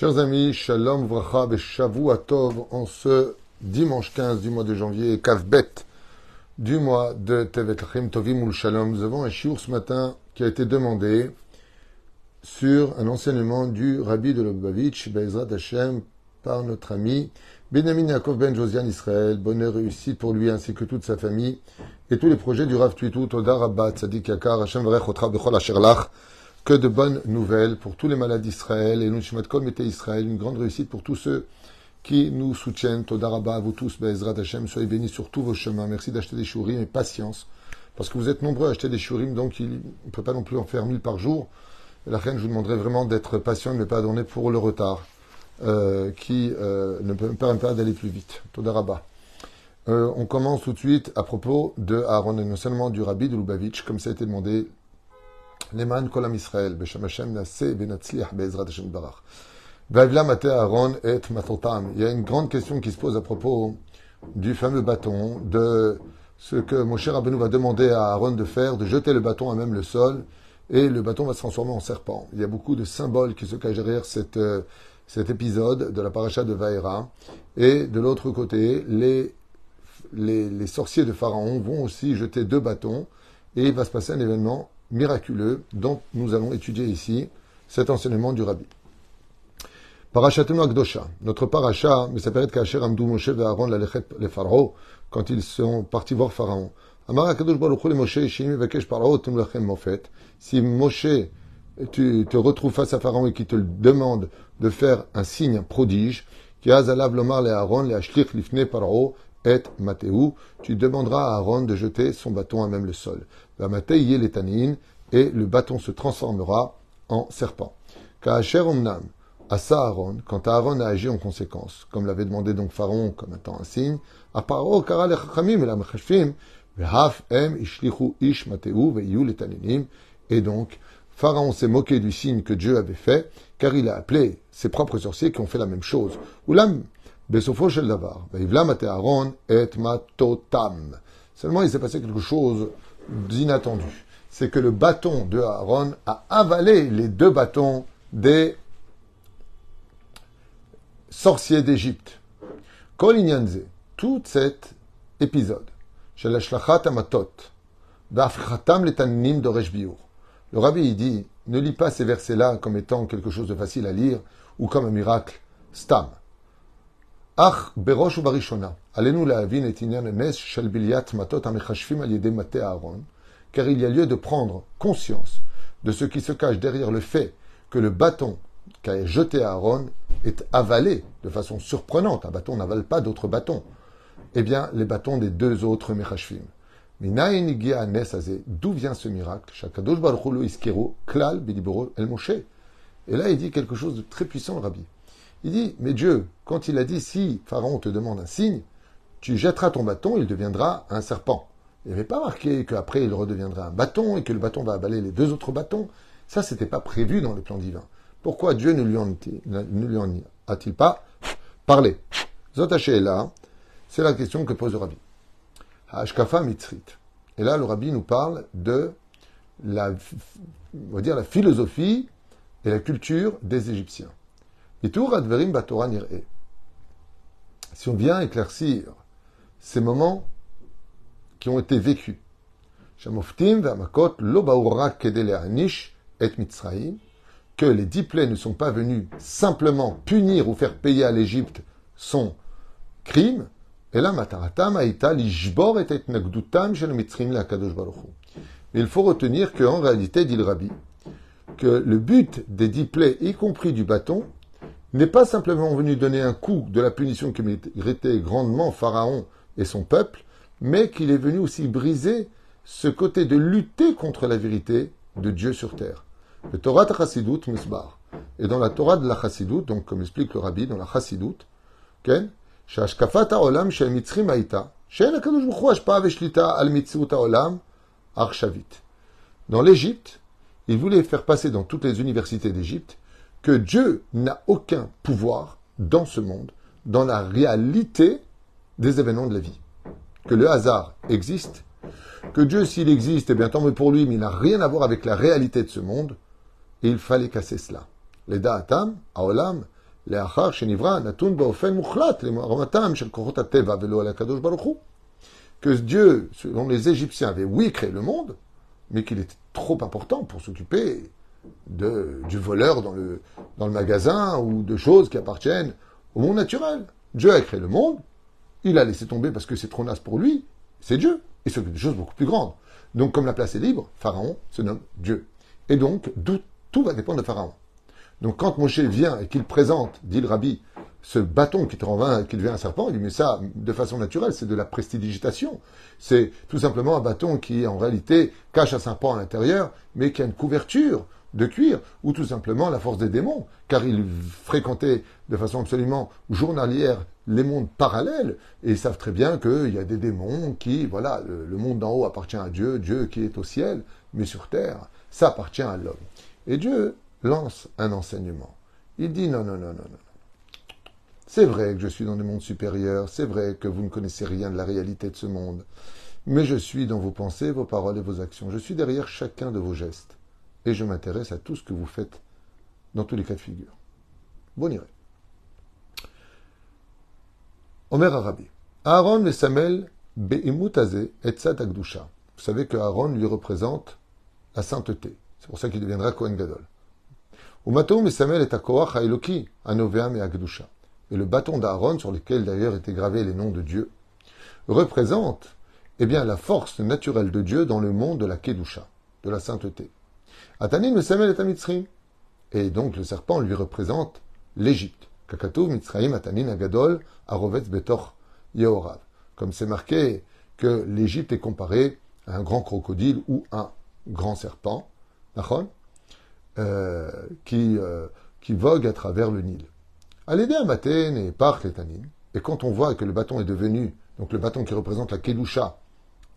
Chers amis, Shalom Vracha Shavu Atov en ce dimanche 15 du mois de janvier, Kavbet du mois de Tevet Tovim Ul Shalom. Nous avons un shiur ce matin qui a été demandé sur un enseignement du Rabbi de Lubavitch, Be'ezrat Hashem, par notre ami Benjamin Yaakov Ben Josian Israël. Bonheur réussite pour lui ainsi que toute sa famille et tous les projets du Rav Tuitu, Toda Rabbat, Sadik Yakar, Hashem Varech Otra Bechol Asher Lach. Que de bonnes nouvelles pour tous les malades d'Israël et nous Kol Mete Israël. Une grande réussite pour tous ceux qui nous soutiennent. Todarabah à vous tous, Be'ezrat Hashem. Soyez bénis sur tous vos chemins. Merci d'acheter des shurim et patience. Parce que vous êtes nombreux à acheter des shurim, donc il ne peut pas non plus en faire mille par jour. la reine, je vous demanderai vraiment d'être patient, de ne pas donner pour le retard, euh, qui euh, ne peut pas d'aller plus vite. Todarabah. Euh, on commence tout de suite à propos de Aaron, et non seulement du rabbi de Lubavitch, comme ça a été demandé Et. Il y a une grande question qui se pose à propos du fameux bâton, de ce que Moshe Rabbeinu va demander à Aaron de faire, de jeter le bâton à même le sol, et le bâton va se transformer en serpent. Il y a beaucoup de symboles qui se cachent derrière euh, cet épisode de la paracha de Vaera. Et de l'autre côté, les, les, les sorciers de Pharaon vont aussi jeter deux bâtons, et il va se passer un événement miraculeux dont nous allons étudier ici cet enseignement du Rabbi. Parachatenu Akdosha. Notre paracha, mais ça paraît qu'Acher Amdou Moshe et Aaron les Pharaons, quand ils sont partis voir Pharaon. Amar Kadosh Baruch le Moshe, Shimi Vakesh Parao, Tumlachem Mofet. Si Moshe, tu te retrouves face à Pharaon et qui te demande de faire un signe, un prodige, qui Azalav Lomar le Aaron, le Ashlich Lifne Parao, et Mathéou, tu demanderas à Aaron de jeter son bâton à même le sol. Et le bâton se transformera en serpent. Quand Aaron a agi en conséquence, comme l'avait demandé donc Pharaon comme étant un signe, Aparo Kara Lechachamim et donc Pharaon s'est moqué du signe que Dieu avait fait, car il a appelé ses propres sorciers qui ont fait la même chose. Seulement, il s'est passé quelque chose d'inattendu. C'est que le bâton de Aaron a avalé les deux bâtons des sorciers d'Égypte. Kolinyanze, tout cet épisode, le rabbi dit, ne lis pas ces versets-là comme étant quelque chose de facile à lire ou comme un miracle. Stam. Allez-nous la avin et nes shel biliat matot amechashvim al yede mate Aaron car il y a lieu de prendre conscience de ce qui se cache derrière le fait que le bâton qu'a jeté Aaron est avalé de façon surprenante. Un bâton n'avale pas d'autres bâtons. Eh bien, les bâtons des deux autres Mechashvim. D'où vient ce miracle? Et là, il dit quelque chose de très puissant, le rabbi. Il dit, mais Dieu, quand il a dit, si Pharaon te demande un signe, tu jetteras ton bâton, il deviendra un serpent. Il n'y avait pas marqué qu'après il redeviendrait un bâton et que le bâton va avaler les deux autres bâtons. Ça, c'était pas prévu dans le plan divin. Pourquoi Dieu ne lui en, a-t-il pas parlé? Zotaché là, c'est la question que pose le rabbi. Hashkafa mitzrit. Et là, le rabbi nous parle de la philosophie et la culture des Égyptiens. Si on vient éclaircir ces moments qui ont été vécus. Que les dix plaies ne sont pas venus simplement punir ou faire payer à l'Égypte son crime. Et là, il faut retenir qu'en réalité, dit le rabbi, que le but des dix plaies, y compris du bâton, n'est pas simplement venu donner un coup de la punition que méritait grandement Pharaon et son peuple, mais qu'il est venu aussi briser ce côté de lutter contre la vérité de Dieu sur terre. Le Torah de Chassidut Musbar. Et dans la Torah de la Chassidut, donc comme explique le Rabbi dans la Chassidut, Ken, olam Dans l'Égypte, il voulait faire passer dans toutes les universités d'Égypte que Dieu n'a aucun pouvoir dans ce monde, dans la réalité des événements de la vie. Que le hasard existe, que Dieu, s'il existe, eh bien tant mieux pour lui, mais il n'a rien à voir avec la réalité de ce monde, et il fallait casser cela. Les da'atam, aolam, les achar, shenivra, natun baofen mukhlat, les maramatam, shel Kohotatéva, velo alakadosh baruchu. Que Dieu, selon les Égyptiens, avait oui créé le monde, mais qu'il était trop important pour s'occuper de, du voleur dans le, dans le magasin ou de choses qui appartiennent au monde naturel. Dieu a créé le monde, il a laissé tomber parce que c'est trop naze pour lui, c'est Dieu. Il s'occupe de choses beaucoup plus grandes. Donc, comme la place est libre, Pharaon se nomme Dieu. Et donc, tout va dépendre de Pharaon. Donc, quand Moshe vient et qu'il présente, dit le rabbi, ce bâton qui, qui devient un serpent, il dit, mais ça, de façon naturelle, c'est de la prestidigitation. C'est tout simplement un bâton qui, en réalité, cache un serpent à l'intérieur, mais qui a une couverture de cuir, ou tout simplement la force des démons, car il fréquentait de façon absolument journalière les mondes parallèles, et ils savent très bien qu'il y a des démons qui, voilà, le, monde d'en haut appartient à Dieu, Dieu qui est au ciel, mais sur terre, ça appartient à l'homme. Et Dieu lance un enseignement. Il dit non, non, non, non, non. C'est vrai que je suis dans des mondes supérieurs, c'est vrai que vous ne connaissez rien de la réalité de ce monde, mais je suis dans vos pensées, vos paroles et vos actions. Je suis derrière chacun de vos gestes, et je m'intéresse à tout ce que vous faites dans tous les cas de figure. Bon iré. Omer Arabi. Aaron et Samel be'imutaze et Agdusha. Vous savez que Aaron lui représente la sainteté. C'est pour ça qu'il deviendra Kohen Gadol. Umatom et Samuel est à Anoveam et. Et le bâton d'Aaron, sur lequel d'ailleurs étaient gravés les noms de Dieu, représente eh bien, la force naturelle de Dieu dans le monde de la Kedusha, de la sainteté. Atanim et est à Mitzrim. Et donc le serpent lui représente l'Égypte. Kakatu Mitzraim Atanin Agadol Arovetz Betor Yehorav. Comme c'est marqué que l'Égypte est comparée à un grand crocodile ou un grand serpent, euh, qui, euh, qui vogue à travers le Nil. Allez à Maten et par les Et quand on voit que le bâton est devenu, donc le bâton qui représente la Kedusha,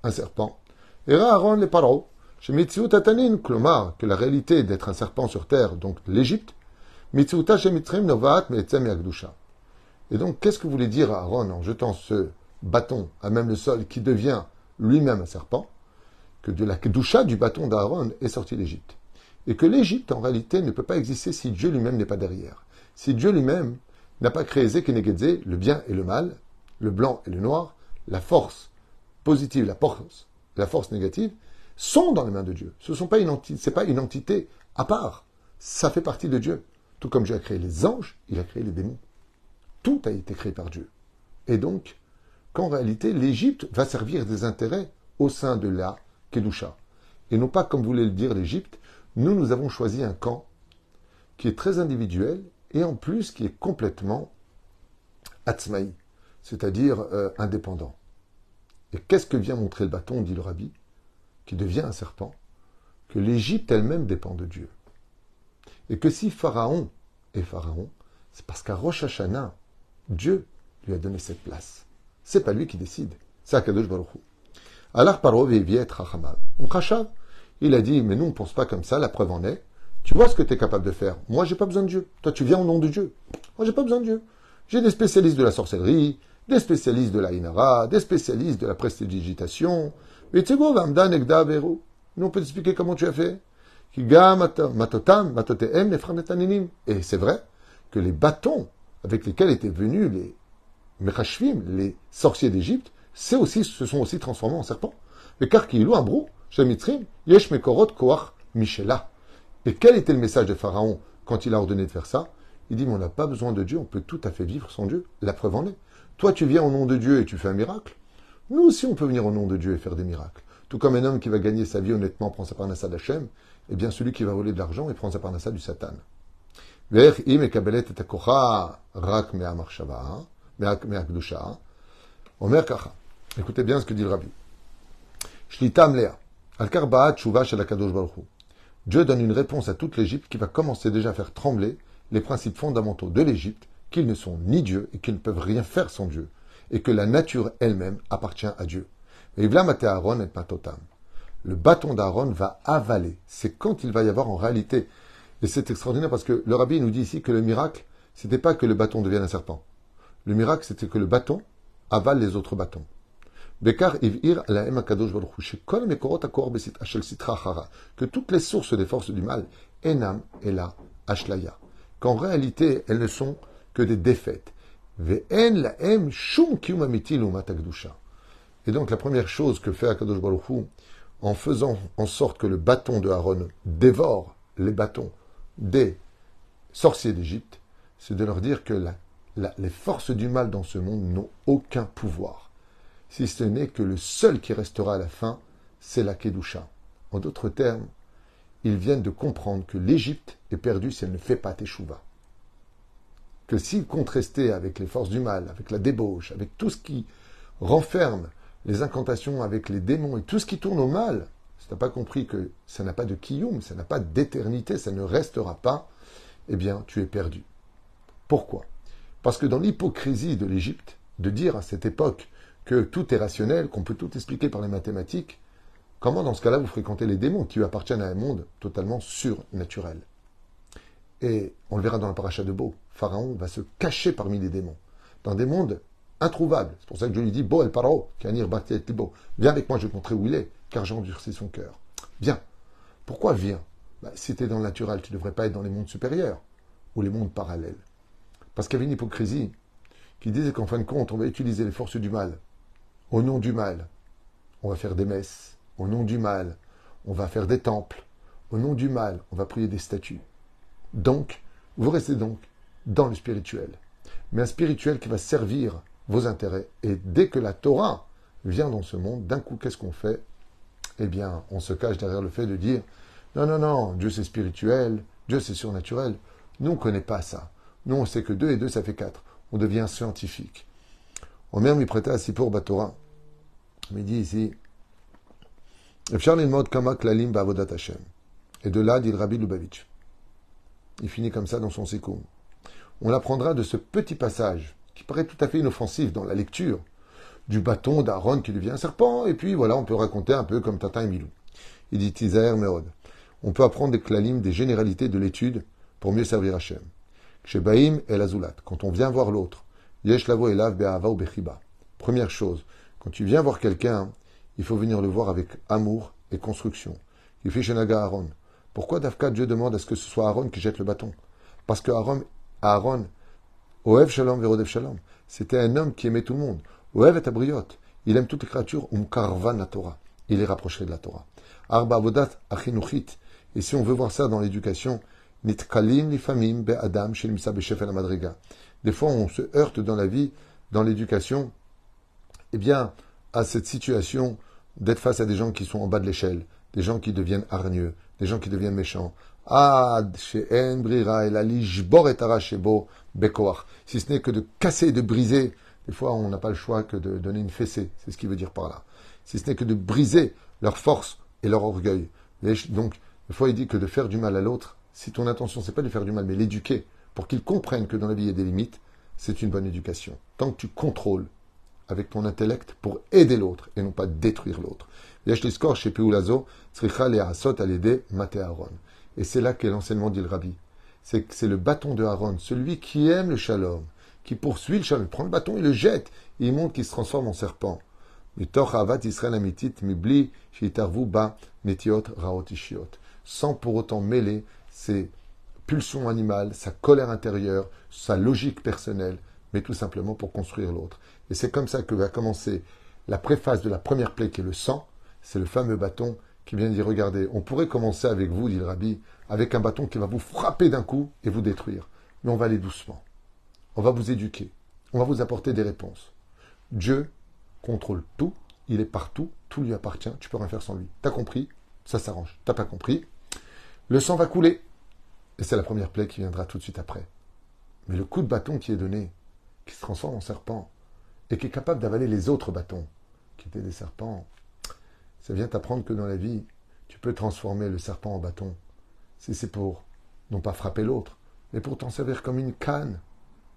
un serpent, Era Aaron les Paro, que la réalité d'être un serpent sur terre, donc l'Égypte. Et donc, qu'est-ce que voulait dire Aaron en jetant ce bâton à même le sol qui devient lui-même un serpent Que de la Kedusha du bâton d'Aaron est sorti l'Égypte. Et que l'Égypte, en réalité, ne peut pas exister si Dieu lui-même n'est pas derrière. Si Dieu lui-même n'a pas créé Zekenegedze, le bien et le mal, le blanc et le noir, la force positive, la force, la force négative, sont dans les mains de Dieu. Ce n'est pas, une pas une entité à part. Ça fait partie de Dieu. Tout comme Dieu a créé les anges, il a créé les démons. Tout a été créé par Dieu. Et donc, qu'en réalité, l'Égypte va servir des intérêts au sein de la Kedusha. Et non pas, comme voulait le dire l'Égypte, nous, nous avons choisi un camp qui est très individuel et en plus qui est complètement atzmaï, c'est-à-dire euh, indépendant. Et qu'est-ce que vient montrer le bâton, dit le rabbi, qui devient un serpent Que l'Égypte elle-même dépend de Dieu. Et que si Pharaon est Pharaon, c'est parce qu'à Rosh Hashanah, Dieu lui a donné cette place. C'est pas lui qui décide. C'est Akadosh Baruch. Alors Paro. On Il a dit, mais nous on ne pense pas comme ça, la preuve en est. Tu vois ce que tu es capable de faire. Moi, j'ai pas besoin de Dieu. Toi, tu viens au nom de Dieu. Moi, j'ai pas besoin de Dieu. J'ai des spécialistes de la sorcellerie, des spécialistes de la inara, des spécialistes de la prestidigitation. Nous, on peut comment tu as fait. Et c'est vrai que les bâtons avec lesquels étaient venus les Merashvim, les sorciers d'Égypte, se sont aussi transformés en serpents. Et car un brou, Shemitrim, Yesh Mekorot Koach Michela. Et quel était le message de Pharaon quand il a ordonné de faire ça? Il dit, mais on n'a pas besoin de Dieu, on peut tout à fait vivre sans Dieu. La preuve en est. Toi, tu viens au nom de Dieu et tu fais un miracle. Nous aussi, on peut venir au nom de Dieu et faire des miracles. Tout comme un homme qui va gagner sa vie honnêtement prend sa parnassa d'Hachem, eh bien celui qui va voler de l'argent, il prend sa parnassa du Satan. Écoutez bien ce que dit le rabbi. Dieu donne une réponse à toute l'Égypte qui va commencer déjà à faire trembler les principes fondamentaux de l'Égypte, qu'ils ne sont ni Dieu et qu'ils ne peuvent rien faire sans Dieu, et que la nature elle-même appartient à Dieu. Le bâton d'Aaron va avaler. C'est quand il va y avoir en réalité. Et c'est extraordinaire parce que le rabbi nous dit ici que le miracle, c'était pas que le bâton devienne un serpent. Le miracle, c'était que le bâton avale les autres bâtons que toutes les sources des forces du mal, Enam et la Ashlaya, qu'en réalité elles ne sont que des défaites. Et donc la première chose que fait Akadosh Baruch en faisant en sorte que le bâton de Aaron dévore les bâtons des sorciers d'Égypte, c'est de leur dire que les forces du mal dans ce monde n'ont aucun pouvoir, si ce n'est que le seul qui restera à la fin, c'est la Kedusha. En d'autres termes, ils viennent de comprendre que l'Égypte est perdue si elle ne fait pas Teshuvah. Que s'ils comptent rester avec les forces du mal, avec la débauche, avec tout ce qui renferme les incantations, avec les démons et tout ce qui tourne au mal, si tu n'as pas compris que ça n'a pas de kiyum, ça n'a pas d'éternité, ça ne restera pas, eh bien, tu es perdu. Pourquoi? Parce que dans l'hypocrisie de l'Égypte, de dire à cette époque que tout est rationnel, qu'on peut tout expliquer par les mathématiques, Comment dans ce cas-là vous fréquentez les démons qui appartiennent à un monde totalement surnaturel? Et on le verra dans la paracha de Beau, Pharaon va se cacher parmi les démons, dans des mondes introuvables. C'est pour ça que je lui dis, Beau el Paro, Kanir Beau, viens avec moi, je vais te montrer où il est, car j'ai endurci son cœur. Viens. Pourquoi viens? Bah, Si tu es dans le naturel, tu ne devrais pas être dans les mondes supérieurs ou les mondes parallèles. Parce qu'il y avait une hypocrisie qui disait qu'en fin de compte, on va utiliser les forces du mal. Au nom du mal, on va faire des messes, au nom du mal, on va faire des temples. Au nom du mal, on va prier des statues. Donc, vous restez donc dans le spirituel. Mais un spirituel qui va servir vos intérêts. Et dès que la Torah vient dans ce monde, d'un coup, qu'est-ce qu'on fait? Eh bien, on se cache derrière le fait de dire non, non, non, Dieu c'est spirituel, Dieu c'est surnaturel. Nous, on ne connaît pas ça. Nous, on sait que deux et deux, ça fait quatre. On devient scientifique. Omer m'y prêtait assis pour Batora. Il dit ici et de là, dit le Rabbi Lubavitch. Il finit comme ça dans son sécoum. On apprendra de ce petit passage, qui paraît tout à fait inoffensif dans la lecture, du bâton d'Aaron qui devient un serpent, et puis voilà, on peut raconter un peu comme Tata et Milou. Il dit Tizaer Meod. On peut apprendre des klalim, des généralités de l'étude pour mieux servir Hachem. Quand on vient voir l'autre, Yesh lavo elav be'ava ou bechiba. Première chose, quand tu viens voir quelqu'un, il faut venir le voir avec amour et construction. Il fait Shenaga Aaron. Pourquoi Dafka Dieu demande à ce que ce soit Aaron qui jette le bâton? Parce que Aaron, Aaron Oev Shalom Verodev Shalom, c'était un homme qui aimait tout le monde. Oev est abriot. Il aime toutes les créatures, um karvan la Torah. Il est rapproché de la Torah. Arba Avodat Achinuchit. Et si on veut voir ça dans l'éducation, Nitkalim Lifamim Be Adam Shelimsa Madriga. Des fois, on se heurte dans la vie, dans l'éducation. Eh bien, à cette situation d'être face à des gens qui sont en bas de l'échelle, des gens qui deviennent hargneux, des gens qui deviennent méchants. Si ce n'est que de casser, de briser. Des fois, on n'a pas le choix que de donner une fessée. C'est ce qu'il veut dire par là. Si ce n'est que de briser leur force et leur orgueil. Donc, des fois, il dit que de faire du mal à l'autre, si ton intention, c'est pas de faire du mal, mais l'éduquer, pour qu'il comprenne que dans la vie, il y a des limites, c'est une bonne éducation. Tant que tu contrôles avec ton intellect pour aider l'autre et non pas détruire l'autre. Et c'est là qu'est l'enseignement dit le rabbi. C'est le bâton de Aaron, celui qui aime le shalom, qui poursuit le shalom, il prend le bâton, il le jette, et il montre qu'il se transforme en serpent. Sans pour autant mêler ses pulsions animales, sa colère intérieure, sa logique personnelle, mais tout simplement pour construire l'autre. Et c'est comme ça que va commencer la préface de la première plaie qui est le sang. C'est le fameux bâton qui vient dire, regardez, on pourrait commencer avec vous, dit le rabbi, avec un bâton qui va vous frapper d'un coup et vous détruire. Mais on va aller doucement. On va vous éduquer. On va vous apporter des réponses. Dieu contrôle tout. Il est partout. Tout lui appartient. Tu peux rien faire sans lui. T'as compris? Ça s'arrange. T'as pas compris? Le sang va couler. Et c'est la première plaie qui viendra tout de suite après. Mais le coup de bâton qui est donné, qui se transforme en serpent, et qui est capable d'avaler les autres bâtons, qui étaient des serpents, ça vient t'apprendre que dans la vie, tu peux transformer le serpent en bâton. Si c'est pour non pas frapper l'autre, mais pour t'en servir comme une canne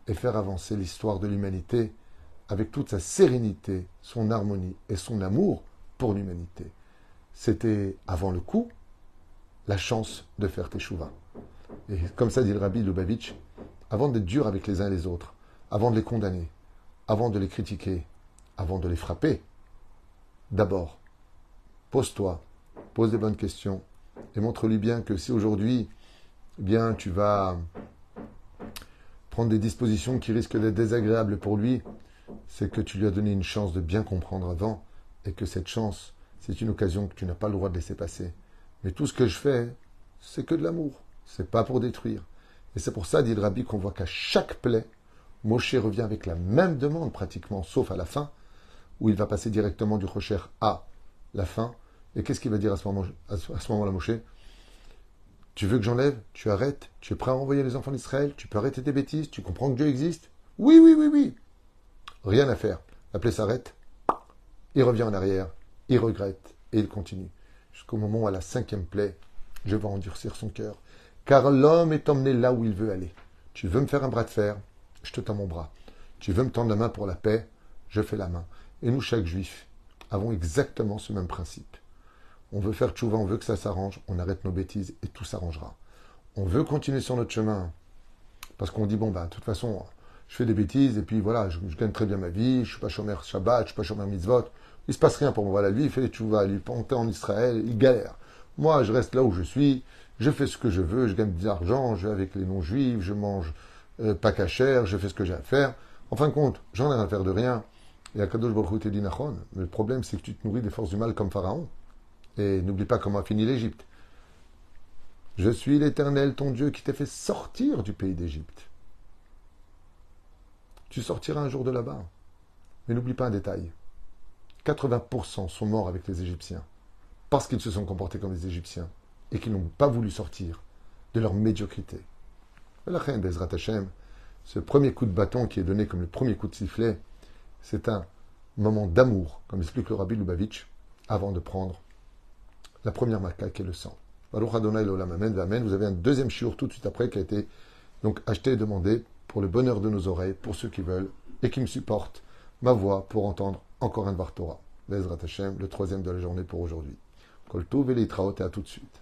et faire avancer l'histoire de l'humanité avec toute sa sérénité, son harmonie et son amour pour l'humanité. C'était avant le coup la chance de faire tes chouvas. Et comme ça dit le rabbi Lubavitch, avant d'être dur avec les uns et les autres, avant de les condamner, avant de les critiquer, avant de les frapper, d'abord, pose-toi, pose des bonnes questions et montre-lui bien que si aujourd'hui, eh bien, tu vas prendre des dispositions qui risquent d'être désagréables pour lui, c'est que tu lui as donné une chance de bien comprendre avant et que cette chance, c'est une occasion que tu n'as pas le droit de laisser passer. Mais tout ce que je fais, c'est que de l'amour. C'est pas pour détruire. Et c'est pour ça, dit le rabbi, qu'on voit qu'à chaque plaie, Moshe revient avec la même demande pratiquement, sauf à la fin, où il va passer directement du Rocher à la fin. Et qu'est-ce qu'il va dire à ce moment-là, moment Moshe? Tu veux que j'enlève? Tu arrêtes? Tu es prêt à envoyer les enfants d'Israël? Tu peux arrêter tes bêtises? Tu comprends que Dieu existe? Oui, oui, oui, oui. Rien à faire. La plaie s'arrête. Il revient en arrière. Il regrette. Et il continue. Jusqu'au moment où, à la cinquième plaie, je vais endurcir son cœur. Car l'homme est emmené là où il veut aller. Tu veux me faire un bras de fer? Je te tends mon bras. Tu veux me tendre la main pour la paix? Je fais la main. Et nous, chaque juif, avons exactement ce même principe. On veut faire tchouva, on veut que ça s'arrange, on arrête nos bêtises et tout s'arrangera. On veut continuer sur notre chemin parce qu'on dit bon bah de toute façon je fais des bêtises et puis voilà je, gagne très bien ma vie, je suis pas chômeur Shabbat, je suis pas chômeur mitzvot, il se passe rien pour moi. Voilà lui il fait les tchouva, lui monter en Israël, il galère. Moi je reste là où je suis, je fais ce que je veux, je gagne de l'argent, je vais avec les non-juifs, je mange euh, pas cachère, je fais ce que j'ai à faire. En fin de compte, j'en ai à faire de rien. Et Akadosh Baruch te dit Nachon. Le problème, c'est que tu te nourris des forces du mal comme Pharaon. Et n'oublie pas comment a fini l'Égypte. Je suis l'Éternel, ton Dieu, qui t'a fait sortir du pays d'Égypte. Tu sortiras un jour de là-bas. Mais n'oublie pas un détail. 80% sont morts avec les Égyptiens parce qu'ils se sont comportés comme les Égyptiens et qu'ils n'ont pas voulu sortir de leur médiocrité. La reine Bezrat Hashem, ce premier coup de bâton qui est donné comme le premier coup de sifflet, c'est un moment d'amour, comme explique le rabbi Lubavitch, avant de prendre la première maca qui est le sang. Baruch Adonai Olam Amen, Amen. Vous avez un deuxième chiour tout de suite après qui a été donc acheté et demandé pour le bonheur de nos oreilles, pour ceux qui veulent et qui me supportent ma voix pour entendre encore un Dvar Torah. Le troisième de la journée pour aujourd'hui. Kol et à tout de suite.